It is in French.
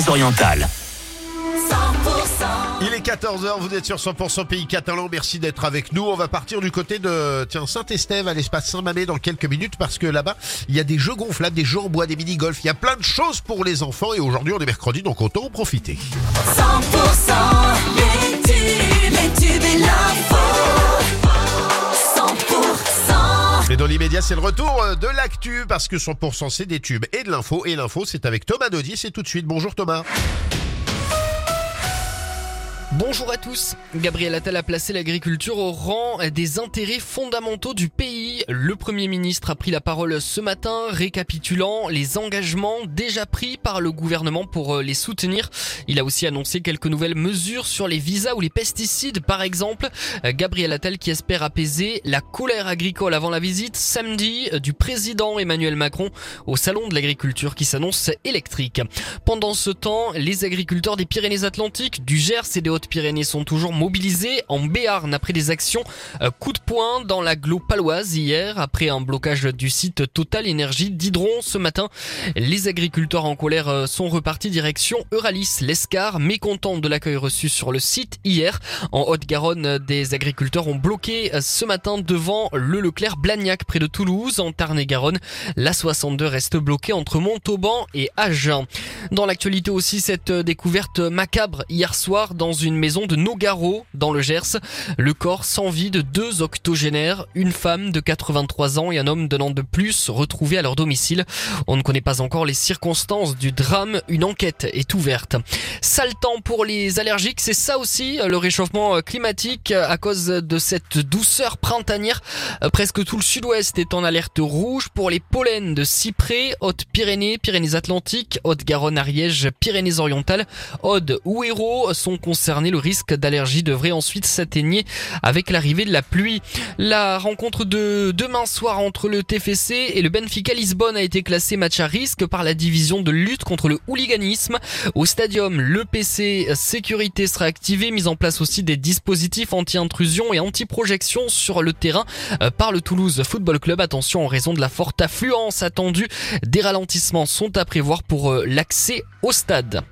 Pyrénées-Orientales. Il est 14h, vous êtes sur 100% Pays Catalan, merci d'être avec nous. On va partir du côté de tiens Saint-Estève à l'espace Saint-Mamé dans quelques minutes parce que là-bas, il y a des jeux gonflables, des jeux en bois, des mini-golf, il y a plein de choses pour les enfants et aujourd'hui on est mercredi donc autant en profiter. 100% Mais dans l'immédiat, c'est le retour euh, de l'actu parce que 100% c'est des tubes et de l'info et l'info c'est avec Thomas Dodier, c'est tout de suite. Bonjour Thomas. Bonjour à tous. Gabriel Attal a placé l'agriculture au rang des intérêts fondamentaux du pays. Le Premier ministre a pris la parole ce matin, récapitulant les engagements déjà pris par le gouvernement pour euh, les soutenir. Il a aussi annoncé quelques nouvelles mesures sur les visas ou les pesticides, par exemple. Euh, Gabriel Attal qui espère apaiser la colère agricole avant la visite samedi euh, du président Emmanuel Macron au salon de l'agriculture qui s'annonce électrique. Pendant ce temps, les agriculteurs des Pyrénées-Atlantiques, du Gers et des Hautes-Pyrénées sont toujours mobilisés en Béarn après des actions euh, coup de poing dans l'agglo paloise hier après un blocage du site Total Énergie d'Hydron ce matin. Les agriculteurs en colère euh, sont repartis direction Euralis, l'Escar, mécontents de l'accueil reçu sur le site hier. En Haute-Garonne, euh, des agriculteurs ont bloqué ce matin devant le Leclerc Blagnac près de Toulouse. En Tarn-et-Garonne, la 62 reste bloquée entre Montauban et Agen. Dans l'actualité aussi, cette découverte macabre hier soir dans une maison de Nogaro, dans le Gers. Le corps sans vie de deux octogénaires, une femme de 83 ans et un homme d'un an de plus, retrouvés à leur domicile. On ne connaît pas encore les circonstances du drame. Une enquête est ouverte. Sale temps pour les allergiques, c'est ça aussi, le réchauffement climatique à cause de cette douceur printanière. Presque tout le sud-ouest est en alerte rouge pour les pollens de cyprès, Haute-Pyrénées, Pyrénées-Atlantiques, Haute-Garonne, Ariège, Pyrénées-Orientales, Aude ou Hérault sont concernés. Le risque d'allergie devrait ensuite s'atténuer avec l'arrivée de la pluie. La rencontre de demain soir entre le TFC et le Benfica Lisbonne a été classée match à risque par la division de lutte contre le hooliganisme. Au stadium, le PC sécurité sera activé, mise en place aussi des dispositifs anti-intrusion et anti-projection sur le terrain euh, par le Toulouse Football Club. Attention en raison de la forte affluence attendue, des ralentissements sont à prévoir pour euh, l'accès au stade.